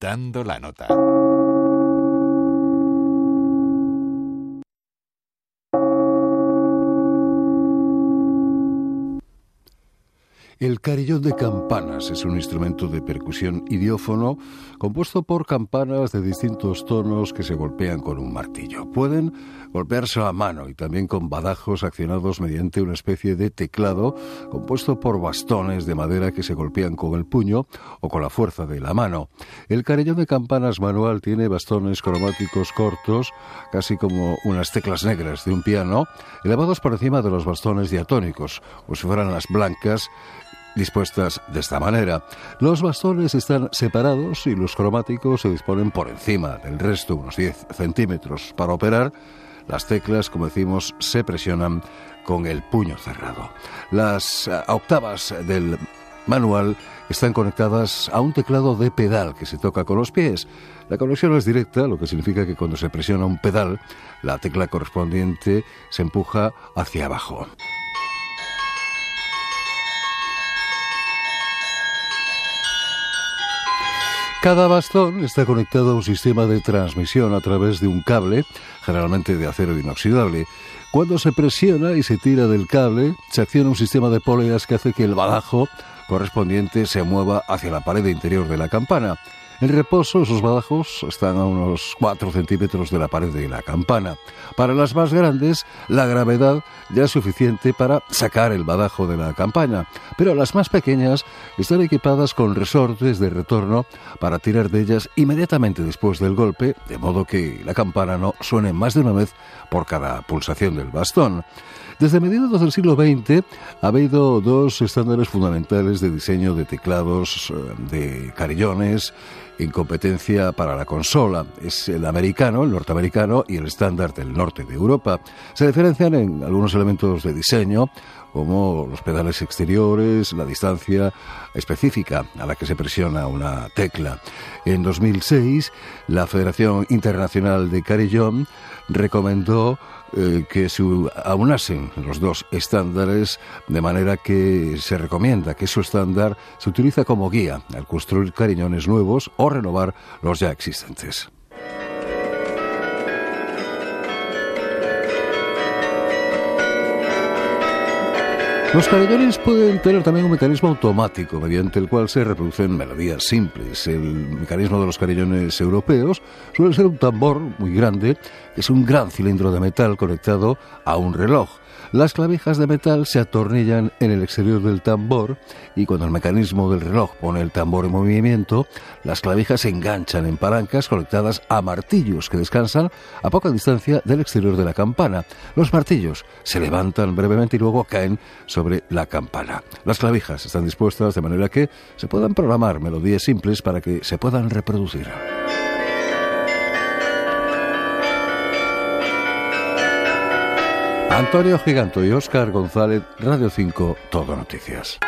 Dando la nota. El carillón de campanas es un instrumento de percusión idiófono compuesto por campanas de distintos tonos que se golpean con un martillo. Pueden golpearse a mano y también con badajos accionados mediante una especie de teclado compuesto por bastones de madera que se golpean con el puño o con la fuerza de la mano. El carillón de campanas manual tiene bastones cromáticos cortos, casi como unas teclas negras de un piano, elevados por encima de los bastones diatónicos, o si fueran las blancas dispuestas de esta manera. Los bastones están separados y los cromáticos se disponen por encima del resto, unos 10 centímetros. Para operar, las teclas, como decimos, se presionan con el puño cerrado. Las eh, octavas del manual están conectadas a un teclado de pedal que se toca con los pies. La conexión es directa, lo que significa que cuando se presiona un pedal, la tecla correspondiente se empuja hacia abajo. Cada bastón está conectado a un sistema de transmisión a través de un cable, generalmente de acero inoxidable. Cuando se presiona y se tira del cable, se acciona un sistema de poleas que hace que el badajo correspondiente se mueva hacia la pared interior de la campana. En reposo, esos badajos están a unos 4 centímetros de la pared de la campana. Para las más grandes, la gravedad ya es suficiente para sacar el badajo de la campana, pero las más pequeñas están equipadas con resortes de retorno para tirar de ellas inmediatamente después del golpe, de modo que la campana no suene más de una vez por cada pulsación del bastón. Desde mediados del siglo XX ha habido dos estándares fundamentales de diseño de teclados eh, de carillones en competencia para la consola. Es el americano, el norteamericano y el estándar del norte de Europa. Se diferencian en algunos elementos de diseño, como los pedales exteriores, la distancia específica a la que se presiona una tecla. En 2006, la Federación Internacional de Carillón recomendó eh, que se aunasen los dos estándares de manera que se recomienda que su estándar se utiliza como guía al construir cariñones nuevos o renovar los ya existentes. Los carillones pueden tener también un mecanismo automático mediante el cual se reproducen melodías simples. El mecanismo de los carillones europeos suele ser un tambor muy grande, es un gran cilindro de metal conectado a un reloj. Las clavijas de metal se atornillan en el exterior del tambor y cuando el mecanismo del reloj pone el tambor en movimiento, las clavijas se enganchan en palancas conectadas a martillos que descansan a poca distancia del exterior de la campana. Los martillos se levantan brevemente y luego caen sobre la campana. Las clavijas están dispuestas de manera que se puedan programar melodías simples para que se puedan reproducir. Antonio Giganto y Óscar González, Radio 5, Todo Noticias.